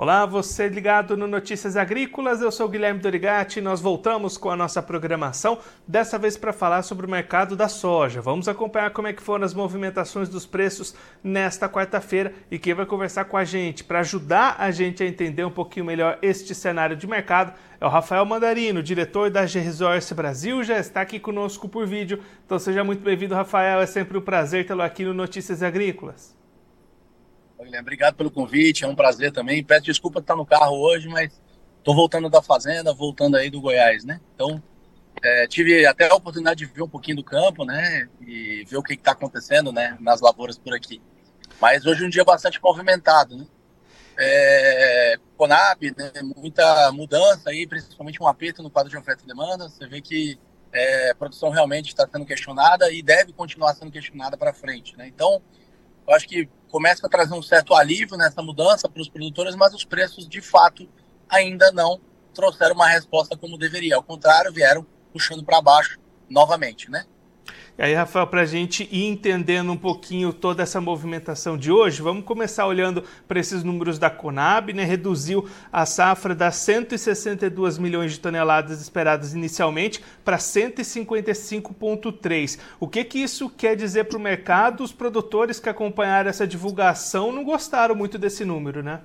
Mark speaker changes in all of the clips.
Speaker 1: Olá, você ligado no Notícias Agrícolas, eu sou Guilherme Dorigati e nós voltamos com a nossa programação, dessa vez para falar sobre o mercado da soja. Vamos acompanhar como é que foram as movimentações dos preços nesta quarta-feira e quem vai conversar com a gente para ajudar a gente a entender um pouquinho melhor este cenário de mercado é o Rafael Mandarino, diretor da G-Resource Brasil, já está aqui conosco por vídeo. Então seja muito bem-vindo, Rafael, é sempre um prazer tê-lo aqui no Notícias Agrícolas.
Speaker 2: Guilherme, obrigado pelo convite, é um prazer também. Peço desculpa estar no carro hoje, mas estou voltando da fazenda, voltando aí do Goiás, né? Então, é, tive até a oportunidade de ver um pouquinho do campo, né? E ver o que está acontecendo, né? Nas lavouras por aqui. Mas hoje é um dia bastante movimentado, né? É, Conab, né? muita mudança aí, principalmente um aperto no quadro de oferta e demanda. Você vê que é, a produção realmente está sendo questionada e deve continuar sendo questionada para frente, né? Então, eu acho que começa a trazer um certo alívio nessa mudança para os produtores, mas os preços, de fato, ainda não trouxeram uma resposta como deveria. Ao contrário, vieram puxando para baixo novamente, né?
Speaker 1: Aí, Rafael, para a gente ir entendendo um pouquinho toda essa movimentação de hoje, vamos começar olhando para esses números da Conab, né? Reduziu a safra das 162 milhões de toneladas esperadas inicialmente para 155,3. O que, que isso quer dizer para o mercado? Os produtores que acompanharam essa divulgação não gostaram muito desse número, né?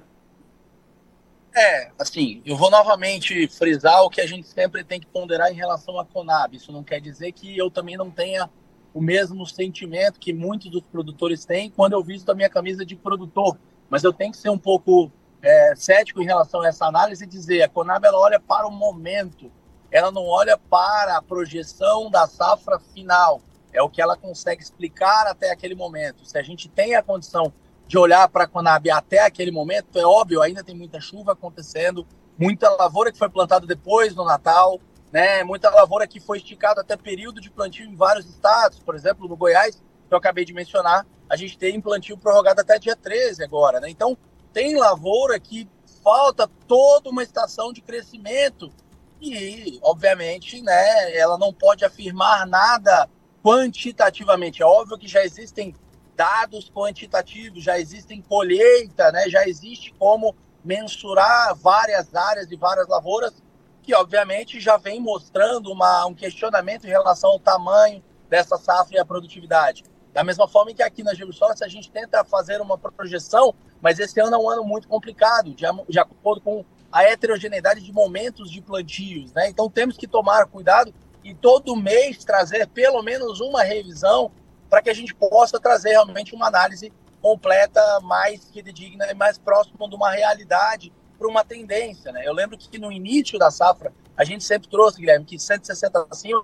Speaker 2: É, assim, eu vou novamente frisar o que a gente sempre tem que ponderar em relação à Conab. Isso não quer dizer que eu também não tenha o mesmo sentimento que muitos dos produtores têm quando eu visto a minha camisa de produtor. Mas eu tenho que ser um pouco é, cético em relação a essa análise e dizer a Conab ela olha para o momento, ela não olha para a projeção da safra final. É o que ela consegue explicar até aquele momento. Se a gente tem a condição de olhar para a Conab até aquele momento, é óbvio, ainda tem muita chuva acontecendo, muita lavoura que foi plantada depois do Natal, né? Muita lavoura que foi esticada até período de plantio em vários estados, por exemplo, no Goiás, que eu acabei de mencionar, a gente tem plantio prorrogado até dia 13 agora, né? Então, tem lavoura que falta toda uma estação de crescimento e, obviamente, né, ela não pode afirmar nada quantitativamente. É óbvio que já existem dados quantitativos, já existem colheita, né, já existe como mensurar várias áreas e várias lavouras que obviamente já vem mostrando uma, um questionamento em relação ao tamanho dessa safra e a produtividade. Da mesma forma que aqui na Geosource a gente tenta fazer uma projeção, mas esse ano é um ano muito complicado, de, de acordo com a heterogeneidade de momentos de plantios. Né? Então temos que tomar cuidado e todo mês trazer pelo menos uma revisão para que a gente possa trazer realmente uma análise completa, mais digna e mais próxima de uma realidade para uma tendência, né? Eu lembro que no início da safra, a gente sempre trouxe, Guilherme, que 160 acima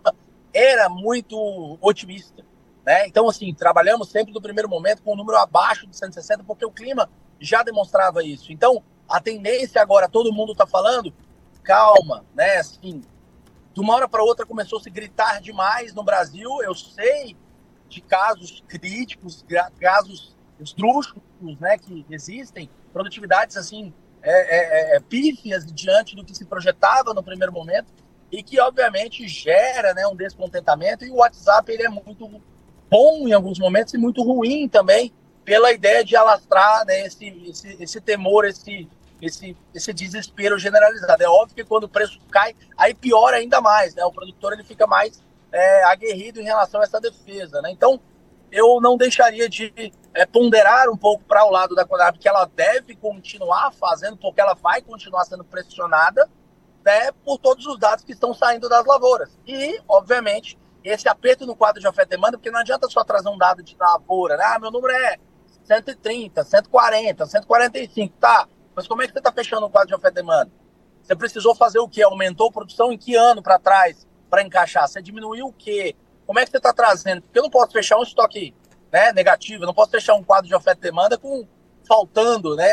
Speaker 2: era muito otimista, né? Então, assim, trabalhamos sempre no primeiro momento com um número abaixo de 160, porque o clima já demonstrava isso. Então, a tendência agora, todo mundo está falando, calma, né? Assim, de uma hora para outra começou a se gritar demais no Brasil. Eu sei de casos críticos, casos esdrúxulos, né, que existem, produtividades assim é, é, é, é, pífias diante do que se projetava no primeiro momento e que obviamente gera né, um descontentamento e o WhatsApp ele é muito bom em alguns momentos e muito ruim também pela ideia de alastrar né, esse, esse, esse temor, esse, esse, esse desespero generalizado. É óbvio que quando o preço cai, aí piora ainda mais, né? O produtor ele fica mais é, aguerrido em relação a essa defesa, né? Então, eu não deixaria de é, ponderar um pouco para o lado da Conab que ela deve continuar fazendo, porque ela vai continuar sendo pressionada né, por todos os dados que estão saindo das lavouras. E, obviamente, esse aperto no quadro de oferta e demanda, porque não adianta só trazer um dado de lavoura, né? Ah, meu número é 130, 140, 145, tá. Mas como é que você está fechando o quadro de oferta e demanda? Você precisou fazer o quê? Aumentou a produção em que ano para trás para encaixar? Você diminuiu o quê? Como é que você está trazendo? Porque eu não posso fechar um estoque né, negativo, eu não posso fechar um quadro de oferta e demanda com faltando né,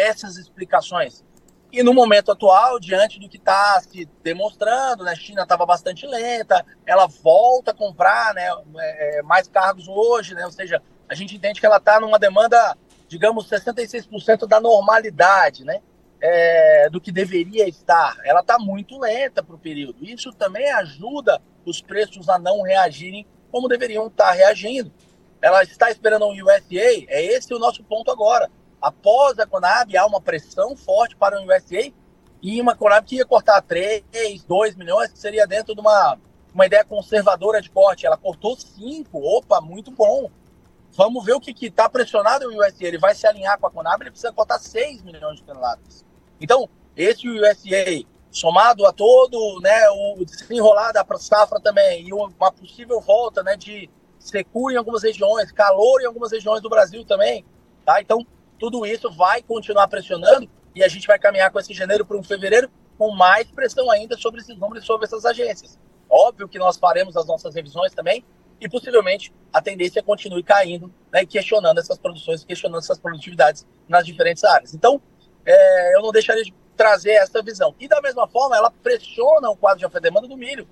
Speaker 2: essas explicações. E no momento atual, diante do que está se demonstrando, né, a China estava bastante lenta, ela volta a comprar né, é, mais cargos hoje, né, ou seja, a gente entende que ela está numa demanda, digamos, 66% da normalidade, né, é, do que deveria estar. Ela está muito lenta para o período. Isso também ajuda os preços a não reagirem como deveriam estar reagindo. Ela está esperando um USDA, é esse o nosso ponto agora. após a Conab, há uma pressão forte para o USDA e uma Conab que ia cortar 3, 2 milhões, que seria dentro de uma, uma ideia conservadora de corte. Ela cortou 5, opa, muito bom. Vamos ver o que está pressionado o USDA. Ele vai se alinhar com a Conab, ele precisa cortar 6 milhões de toneladas. Então, esse USDA, somado a todo né, o desenrolar da safra também, e uma possível volta né, de secura em algumas regiões, calor em algumas regiões do Brasil também, tá? Então, tudo isso vai continuar pressionando e a gente vai caminhar com esse janeiro para um fevereiro com mais pressão ainda sobre esses números, sobre essas agências. Óbvio que nós faremos as nossas revisões também e possivelmente a tendência continue caindo, né, questionando essas produções, questionando essas produtividades nas diferentes áreas. Então, é, eu não deixaria de trazer essa visão. E da mesma forma, ela pressiona o quadro de oferta-demanda do milho,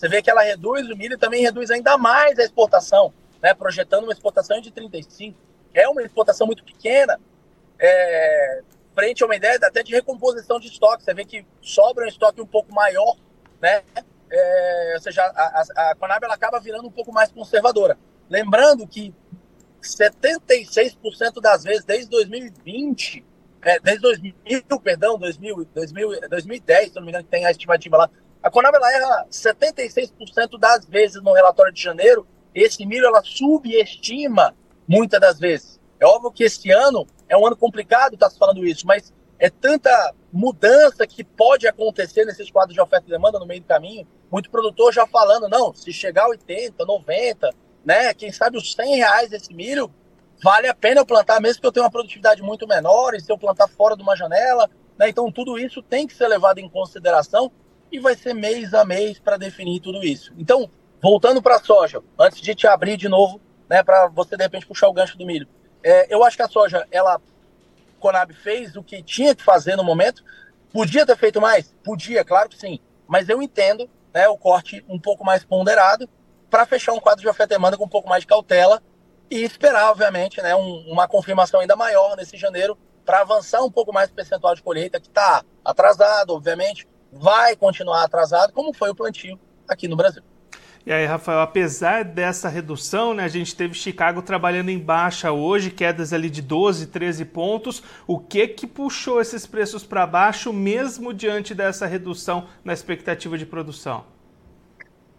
Speaker 2: você vê que ela reduz o milho e também reduz ainda mais a exportação, né? projetando uma exportação de 35. É uma exportação muito pequena, é, frente a uma ideia até de recomposição de estoque. Você vê que sobra um estoque um pouco maior, né? É, ou seja, a, a, a Conab ela acaba virando um pouco mais conservadora. Lembrando que 76% das vezes, desde 2020, é, desde 2000, perdão, 2000, 2000, 2010, se não me engano, que tem a estimativa lá, a Conab ela erra 76% das vezes no relatório de janeiro. Esse milho ela subestima muitas das vezes. É óbvio que esse ano é um ano complicado, está se falando isso, mas é tanta mudança que pode acontecer nesses quadros de oferta e demanda no meio do caminho. Muito produtor já falando, não, se chegar a 80, 90, né, quem sabe os 100 reais esse milho, vale a pena eu plantar, mesmo que eu tenha uma produtividade muito menor, e se eu plantar fora de uma janela. Né, então, tudo isso tem que ser levado em consideração e vai ser mês a mês para definir tudo isso. Então, voltando para a soja, antes de te abrir de novo, né, para você de repente puxar o gancho do milho, é, eu acho que a soja, ela, Conab fez o que tinha que fazer no momento. Podia ter feito mais? Podia, claro que sim. Mas eu entendo né, o corte um pouco mais ponderado para fechar um quadro de oferta e demanda com um pouco mais de cautela e esperar, obviamente, né, um, uma confirmação ainda maior nesse janeiro para avançar um pouco mais o percentual de colheita, que está atrasado, obviamente, vai continuar atrasado, como foi o plantio aqui no Brasil.
Speaker 1: E aí, Rafael, apesar dessa redução, né, a gente teve Chicago trabalhando em baixa hoje, quedas ali de 12, 13 pontos. O que que puxou esses preços para baixo, mesmo diante dessa redução na expectativa de produção?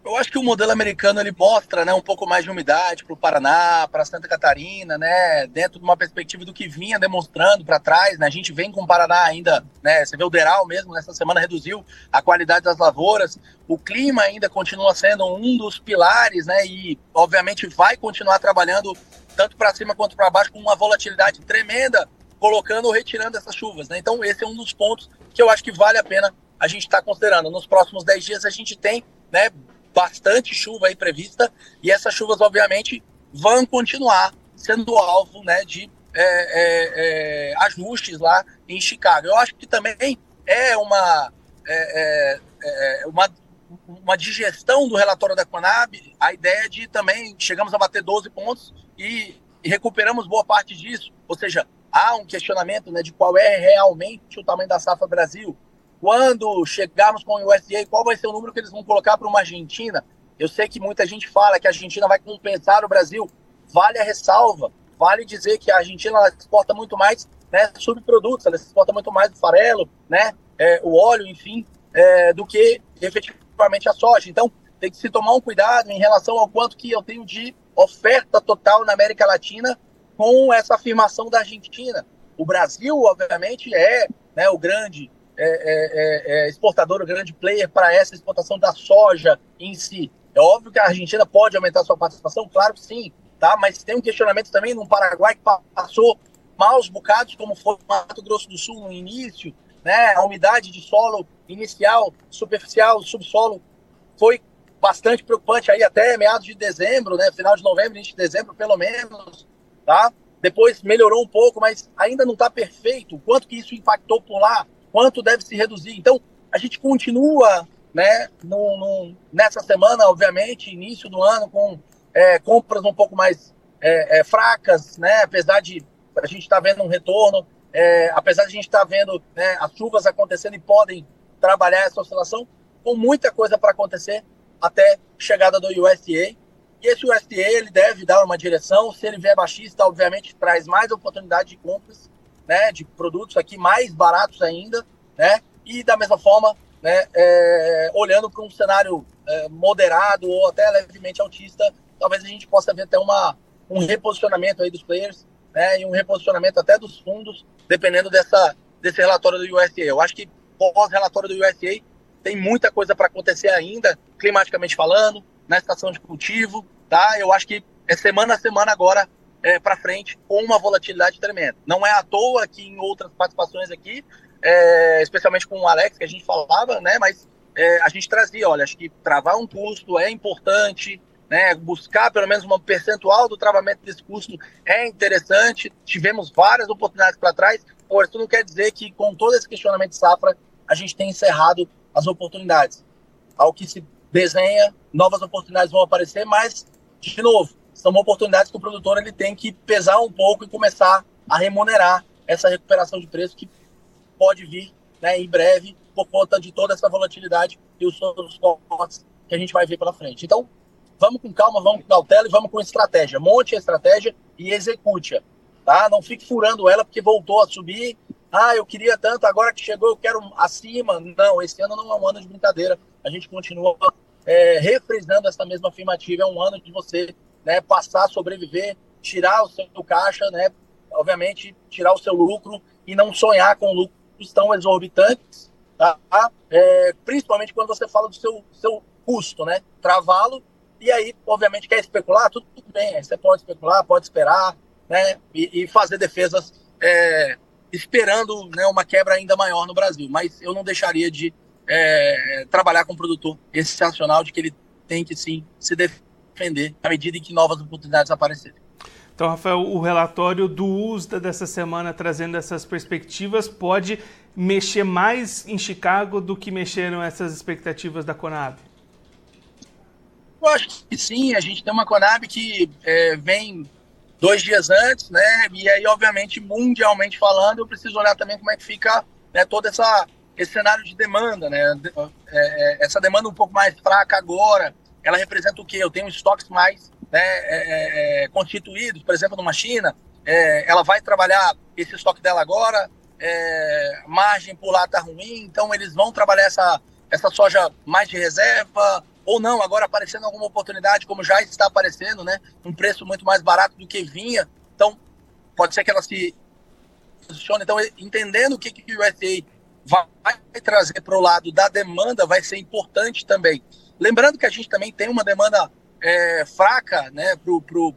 Speaker 2: Eu acho que o modelo americano ele mostra né, um pouco mais de umidade para o Paraná, para Santa Catarina, né, dentro de uma perspectiva do que vinha demonstrando para trás. Né, a gente vem com o Paraná ainda, né, você vê o Deral mesmo, nessa semana reduziu a qualidade das lavouras. O clima ainda continua sendo um dos pilares né, e, obviamente, vai continuar trabalhando tanto para cima quanto para baixo com uma volatilidade tremenda, colocando ou retirando essas chuvas. Né? Então, esse é um dos pontos que eu acho que vale a pena a gente estar tá considerando. Nos próximos 10 dias, a gente tem né, bastante chuva aí prevista e essas chuvas, obviamente, vão continuar sendo alvo né, de é, é, é, ajustes lá em Chicago. Eu acho que também é uma, é, é, é, uma, uma digestão do relatório da Conab, a ideia de também chegamos a bater 12 pontos e, e recuperamos boa parte disso. Ou seja, há um questionamento né, de qual é realmente o tamanho da safra Brasil. Quando chegarmos com o USDA, qual vai ser o número que eles vão colocar para uma Argentina? Eu sei que muita gente fala que a Argentina vai compensar o Brasil. Vale a ressalva. Vale dizer que a Argentina exporta muito mais né, subprodutos, ela exporta muito mais o farelo, né, é, o óleo, enfim, é, do que efetivamente a soja. Então, tem que se tomar um cuidado em relação ao quanto que eu tenho de oferta total na América Latina com essa afirmação da Argentina. O Brasil, obviamente, é né, o grande é, é, é, é, exportador, o grande player para essa exportação da soja em si. É óbvio que a Argentina pode aumentar sua participação, claro que sim, tá? Mas tem um questionamento também no Paraguai que passou maus bocados, como foi o Mato Grosso do Sul no início, né? A umidade de solo inicial, superficial, subsolo foi bastante preocupante aí até meados de dezembro, né? Final de novembro, início de dezembro, pelo menos, tá? Depois melhorou um pouco, mas ainda não está perfeito. O quanto que isso impactou por lá? Quanto deve se reduzir. Então, a gente continua né, no, no, nessa semana, obviamente, início do ano, com é, compras um pouco mais é, é, fracas, né, apesar de a gente estar tá vendo um retorno, é, apesar de a gente estar tá vendo né, as chuvas acontecendo e podem trabalhar essa oscilação, com muita coisa para acontecer até chegada do USDA. E esse USDA ele deve dar uma direção, se ele vier baixista, obviamente traz mais oportunidade de compras né, de produtos aqui mais baratos ainda, né, e da mesma forma, né, é, olhando para um cenário é, moderado ou até levemente autista, talvez a gente possa ver até uma, um reposicionamento aí dos players, né, e um reposicionamento até dos fundos, dependendo dessa, desse relatório do USA. Eu acho que pós-relatório do USA tem muita coisa para acontecer ainda, climaticamente falando, na estação de cultivo, tá? Eu acho que é semana a semana agora é, para frente com uma volatilidade tremenda. Não é à toa que em outras participações aqui, é, especialmente com o Alex, que a gente falava, né? Mas é, a gente trazia, olha, acho que travar um custo é importante, né? Buscar pelo menos um percentual do travamento desse custo é interessante. Tivemos várias oportunidades para trás. Por isso não quer dizer que com todo esse questionamento de safra a gente tem encerrado as oportunidades. Ao que se desenha, novas oportunidades vão aparecer, mas de novo, são oportunidades que o produtor ele tem que pesar um pouco e começar a remunerar essa recuperação de preço que pode vir né, em breve por conta de toda essa volatilidade e os outros cortes que a gente vai ver pela frente. Então, vamos com calma, vamos com cautela e vamos com estratégia. Monte a estratégia e execute-a. Tá? Não fique furando ela porque voltou a subir. Ah, eu queria tanto, agora que chegou eu quero acima. Não, esse ano não é um ano de brincadeira. A gente continua é, refrescando essa mesma afirmativa. É um ano de você né, passar sobreviver, tirar o seu caixa, né, obviamente tirar o seu lucro e não sonhar com lucros tão exorbitantes, tá? É, principalmente quando você fala do seu, seu custo, né, travá-lo. E aí, obviamente, quer especular, tudo, tudo bem, você pode especular, pode esperar, né, e, e fazer defesas é, esperando né, uma quebra ainda maior no Brasil, mas eu não deixaria de é, trabalhar com um produtor excepcional de que ele tem que sim se defender defender à medida em que novas oportunidades aparecerem.
Speaker 1: Então, Rafael, o relatório do USDA dessa semana trazendo essas perspectivas pode mexer mais em Chicago do que mexeram essas expectativas da Conab?
Speaker 2: Eu acho que sim, a gente tem uma Conab que é, vem dois dias antes, né? E aí, obviamente, mundialmente falando, eu preciso olhar também como é que fica né, todo essa, esse cenário de demanda, né? É, é, essa demanda um pouco mais fraca agora, ela representa o quê? Eu tenho estoques mais né, é, é, é, constituídos, por exemplo, numa China, é, ela vai trabalhar esse estoque dela agora, é, margem por lá está ruim, então eles vão trabalhar essa, essa soja mais de reserva, ou não, agora aparecendo alguma oportunidade, como já está aparecendo, né, um preço muito mais barato do que vinha, então pode ser que ela se posicione, então entendendo o que, que o USA vai, vai trazer para o lado da demanda vai ser importante também. Lembrando que a gente também tem uma demanda é, fraca né, para o pro,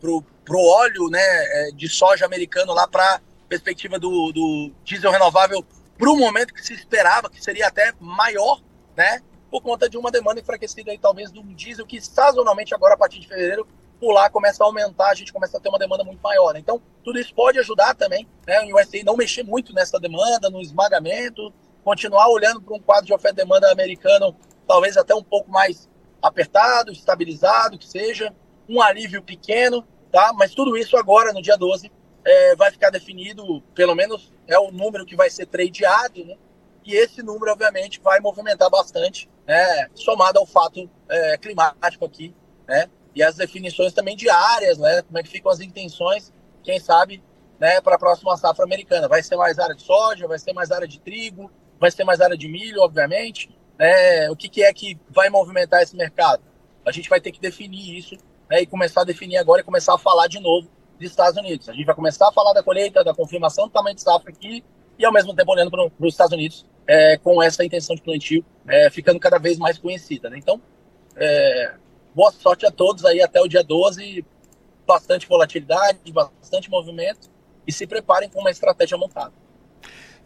Speaker 2: pro, pro óleo né, é, de soja americano lá para perspectiva do, do diesel renovável para o momento que se esperava, que seria até maior, né? Por conta de uma demanda enfraquecida aí, talvez, de um diesel que sazonalmente agora, a partir de fevereiro, por lá começa a aumentar, a gente começa a ter uma demanda muito maior. Né? Então, tudo isso pode ajudar também, né? O USA não mexer muito nessa demanda, no esmagamento, continuar olhando para um quadro de oferta e demanda americano talvez até um pouco mais apertado, estabilizado, que seja, um alívio pequeno, tá? Mas tudo isso agora, no dia 12, é, vai ficar definido, pelo menos é o número que vai ser tradeado, né? E esse número, obviamente, vai movimentar bastante, né? somado ao fato é, climático aqui, né? E as definições também diárias, né? Como é que ficam as intenções, quem sabe, né? Para a próxima safra americana. Vai ser mais área de soja, vai ser mais área de trigo, vai ser mais área de milho, obviamente, né, o que, que, é que vai movimentar esse mercado. A gente vai ter que definir isso né, e começar a definir agora e começar a falar de novo dos Estados Unidos. A gente vai começar a falar da colheita, da confirmação do tamanho de safra aqui e ao mesmo tempo olhando para os Estados Unidos é, com essa intenção de plantio é, ficando cada vez mais conhecida. Né? Então, é, boa sorte a todos aí até o dia 12. Bastante volatilidade, bastante movimento e se preparem com uma estratégia montada.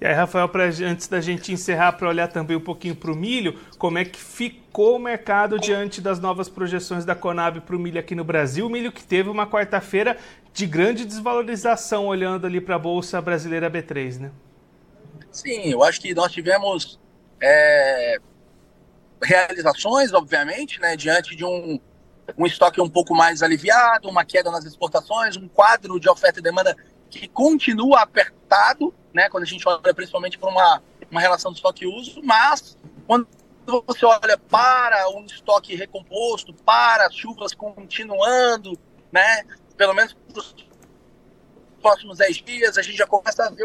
Speaker 1: E aí, Rafael, pra, antes da gente encerrar, para olhar também um pouquinho para o milho, como é que ficou o mercado diante das novas projeções da Conab para o milho aqui no Brasil? O milho que teve uma quarta-feira de grande desvalorização, olhando ali para a Bolsa Brasileira B3, né?
Speaker 2: Sim, eu acho que nós tivemos é, realizações, obviamente, né, diante de um, um estoque um pouco mais aliviado, uma queda nas exportações, um quadro de oferta e demanda que continua apertado, né, quando a gente olha principalmente para uma, uma relação de estoque e uso, mas quando você olha para um estoque recomposto, para as chuvas continuando, né, pelo menos próximos 10 dias a gente já começa a ver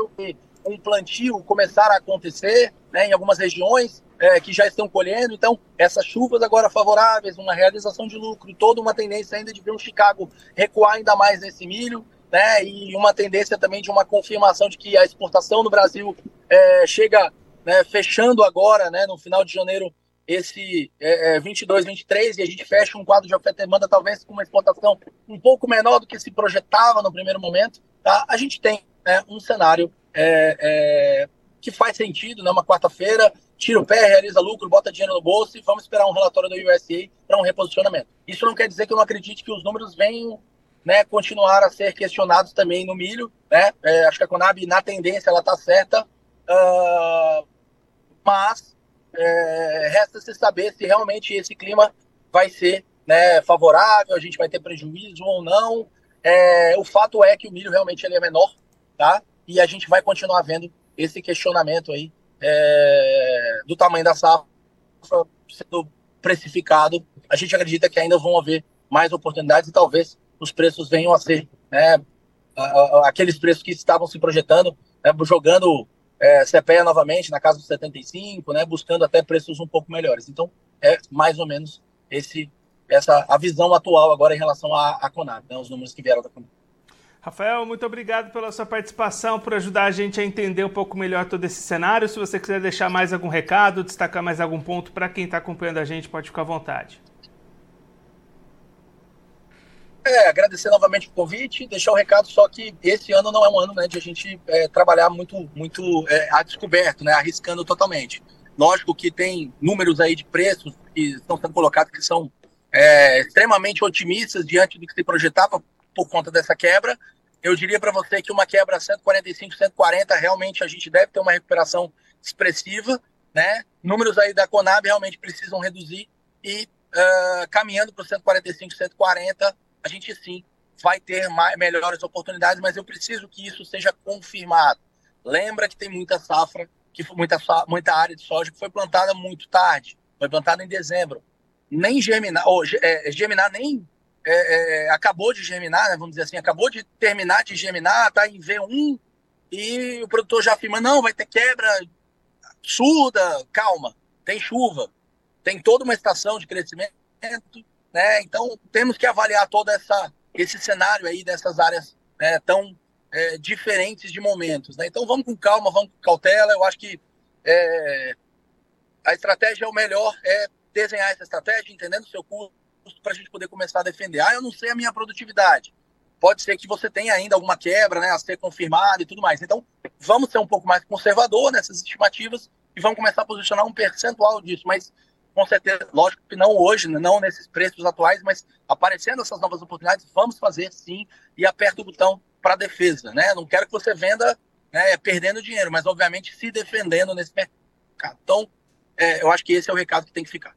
Speaker 2: um plantio começar a acontecer né, em algumas regiões é, que já estão colhendo. Então, essas chuvas agora favoráveis, uma realização de lucro, toda uma tendência ainda de ver o Chicago recuar ainda mais nesse milho, né, e uma tendência também de uma confirmação de que a exportação no Brasil é, chega né, fechando agora, né, no final de janeiro, esse é, 22, é, 23, e a gente fecha um quadro de oferta e demanda, talvez com uma exportação um pouco menor do que se projetava no primeiro momento, tá? a gente tem né, um cenário é, é, que faz sentido, né? Uma quarta-feira, tira o pé, realiza lucro, bota dinheiro no bolso e vamos esperar um relatório do USA para um reposicionamento. Isso não quer dizer que eu não acredite que os números venham né, continuar a ser questionados também no milho. Né? É, acho que a Conab, na tendência, ela está certa, uh, mas é, resta se saber se realmente esse clima vai ser né, favorável, a gente vai ter prejuízo ou não. É, o fato é que o milho realmente ele é menor, tá? E a gente vai continuar vendo esse questionamento aí é, do tamanho da safra sendo precificado. A gente acredita que ainda vão haver mais oportunidades e talvez os preços venham a ser né, aqueles preços que estavam se projetando, né, jogando é, CPEA novamente na casa dos 75, né, buscando até preços um pouco melhores. Então, é mais ou menos esse, essa a visão atual agora em relação à, à Conab, né, os números que vieram da Conab.
Speaker 1: Rafael, muito obrigado pela sua participação, por ajudar a gente a entender um pouco melhor todo esse cenário. Se você quiser deixar mais algum recado, destacar mais algum ponto para quem está acompanhando a gente, pode ficar à vontade.
Speaker 2: É, agradecer novamente o convite, deixar o um recado só que esse ano não é um ano né, de a gente é, trabalhar muito, muito é, a descoberto, né, arriscando totalmente. Lógico que tem números aí de preços que estão sendo colocados que são é, extremamente otimistas diante do que se projetava por conta dessa quebra. Eu diria para você que uma quebra 145, 140, realmente a gente deve ter uma recuperação expressiva, né? Números aí da Conab realmente precisam reduzir e uh, caminhando para 145, 140, a gente sim vai ter mais, melhores oportunidades, mas eu preciso que isso seja confirmado. Lembra que tem muita safra, que muita, muita área de soja que foi plantada muito tarde, foi plantada em dezembro. Nem germinar, ou é, germinar nem é, é, acabou de germinar, né, vamos dizer assim, acabou de terminar de germinar, está em V1, e o produtor já afirma, não, vai ter quebra surda, calma, tem chuva, tem toda uma estação de crescimento, né? Então temos que avaliar todo essa, esse cenário aí dessas áreas né, tão é, diferentes de momentos. Né? Então vamos com calma, vamos com cautela. Eu acho que é, a estratégia é o melhor, é desenhar essa estratégia, entendendo o seu custo, para a gente poder começar a defender. Ah, eu não sei a minha produtividade. Pode ser que você tenha ainda alguma quebra, né, a ser confirmada e tudo mais. Então, vamos ser um pouco mais conservador nessas estimativas e vamos começar a posicionar um percentual disso. Mas, com certeza, lógico que não hoje, né, não nesses preços atuais, mas aparecendo essas novas oportunidades, vamos fazer sim e aperta o botão para defesa, né? Não quero que você venda né, perdendo dinheiro, mas obviamente se defendendo nesse mercado. Então, é, eu acho que esse é o recado que tem que ficar.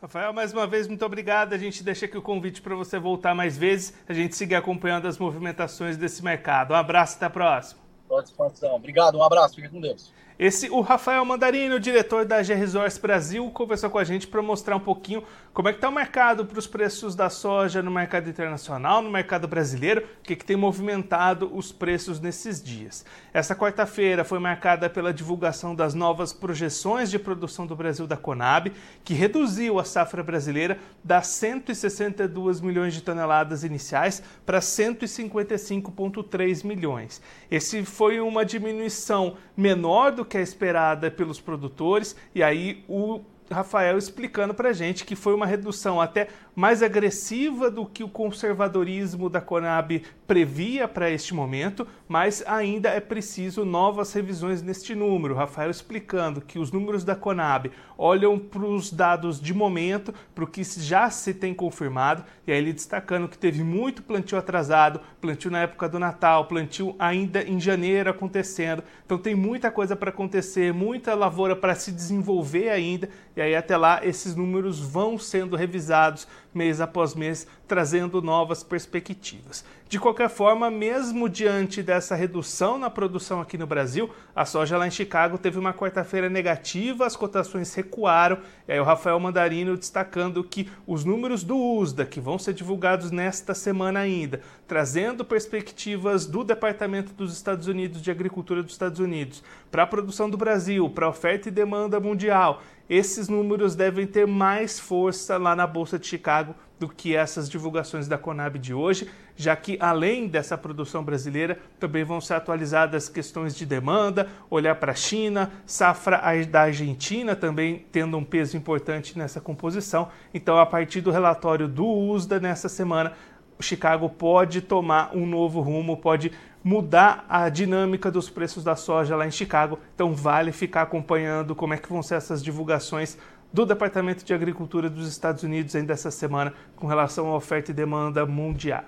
Speaker 1: Rafael, mais uma vez, muito obrigado. A gente deixa aqui o convite para você voltar mais vezes, a gente seguir acompanhando as movimentações desse mercado. Um abraço, até a próxima.
Speaker 2: Boa disposição. Obrigado, um abraço, fique com Deus.
Speaker 1: Esse, o Rafael Mandarino, diretor da G Resorts Brasil, conversou com a gente para mostrar um pouquinho como é que está o mercado para os preços da soja no mercado internacional, no mercado brasileiro, o que, que tem movimentado os preços nesses dias. Essa quarta-feira foi marcada pela divulgação das novas projeções de produção do Brasil da Conab, que reduziu a safra brasileira das 162 milhões de toneladas iniciais para 155,3 milhões. Esse foi uma diminuição menor do que a esperada pelos produtores, e aí o Rafael explicando para gente que foi uma redução até mais agressiva do que o conservadorismo da Conab previa para este momento, mas ainda é preciso novas revisões neste número. Rafael explicando que os números da Conab olham para os dados de momento, para o que já se tem confirmado, e aí ele destacando que teve muito plantio atrasado, plantio na época do Natal, plantio ainda em janeiro acontecendo. Então tem muita coisa para acontecer, muita lavoura para se desenvolver ainda, e aí até lá esses números vão sendo revisados mês após mês, trazendo novas perspectivas. De qualquer forma, mesmo diante dessa redução na produção aqui no Brasil, a soja lá em Chicago teve uma quarta-feira negativa, as cotações recuaram. E aí o Rafael Mandarino destacando que os números do USDA, que vão ser divulgados nesta semana ainda, trazendo perspectivas do Departamento dos Estados Unidos de Agricultura dos Estados Unidos para a produção do Brasil, para oferta e demanda mundial, esses números devem ter mais força lá na Bolsa de Chicago do que essas divulgações da Conab de hoje, já que além dessa produção brasileira, também vão ser atualizadas questões de demanda, olhar para a China, safra da Argentina também tendo um peso importante nessa composição. Então, a partir do relatório do USDA nessa semana, Chicago pode tomar um novo rumo, pode mudar a dinâmica dos preços da soja lá em Chicago. Então vale ficar acompanhando como é que vão ser essas divulgações do Departamento de Agricultura dos Estados Unidos ainda essa semana com relação à oferta e demanda mundial.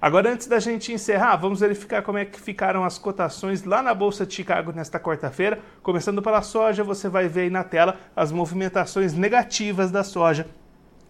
Speaker 1: Agora, antes da gente encerrar, vamos verificar como é que ficaram as cotações lá na Bolsa de Chicago nesta quarta-feira. Começando pela soja, você vai ver aí na tela as movimentações negativas da soja,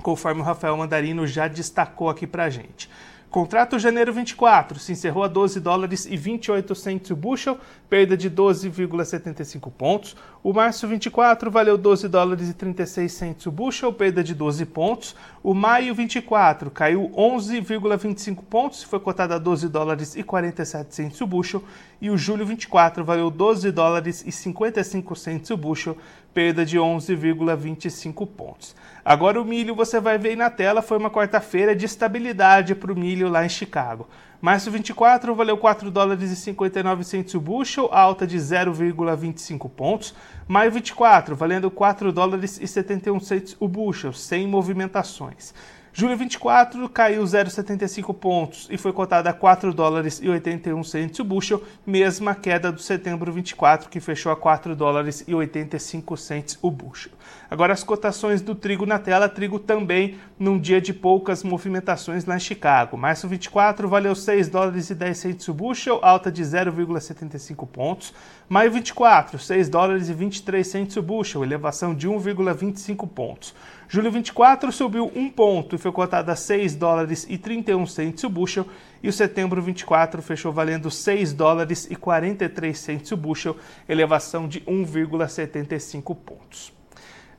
Speaker 1: conforme o Rafael Mandarino já destacou aqui para gente. Contrato janeiro 24 se encerrou a 12 dólares e 28 centos o bushel, perda de 12,75 pontos. O março 24 valeu 12 dólares e 36 centos o bushel, perda de 12 pontos. O maio 24 caiu 11,25 pontos, foi cotado a 12 dólares e 47 centos o bushel. E o julho 24 valeu 12 dólares e 55 centos o bushel, perda de 11,25 pontos. Agora o milho você vai ver aí na tela, foi uma quarta-feira de estabilidade para o milho lá em Chicago. Março 24 valeu 4 dólares e 59 centos o bushel, alta de 0,25 pontos. Maio 24 valendo 4 dólares e 71 centos o bushel, sem movimentações. Julho 24 caiu 0,75 pontos e foi cotada a 4 dólares e 81 centos o bushel, mesma queda do setembro 24 que fechou a 4 dólares e 85 centos o bushel. Agora as cotações do trigo na tela, trigo também num dia de poucas movimentações lá em Chicago. Março 24 valeu 6 dólares e 10 centos o bushel, alta de 0,75 pontos. Maio 24, 6 dólares e 23 centos o bushel, elevação de 1,25 pontos. Julho 24 subiu 1 ponto e foi cotado a 6 dólares e 31 centos o bushel. E o setembro 24 fechou valendo 6 dólares e 43 centos o bushel, elevação de 1,75 pontos.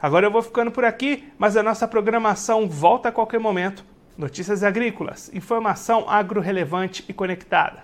Speaker 1: Agora eu vou ficando por aqui, mas a nossa programação volta a qualquer momento. Notícias agrícolas, informação agro-relevante e conectada.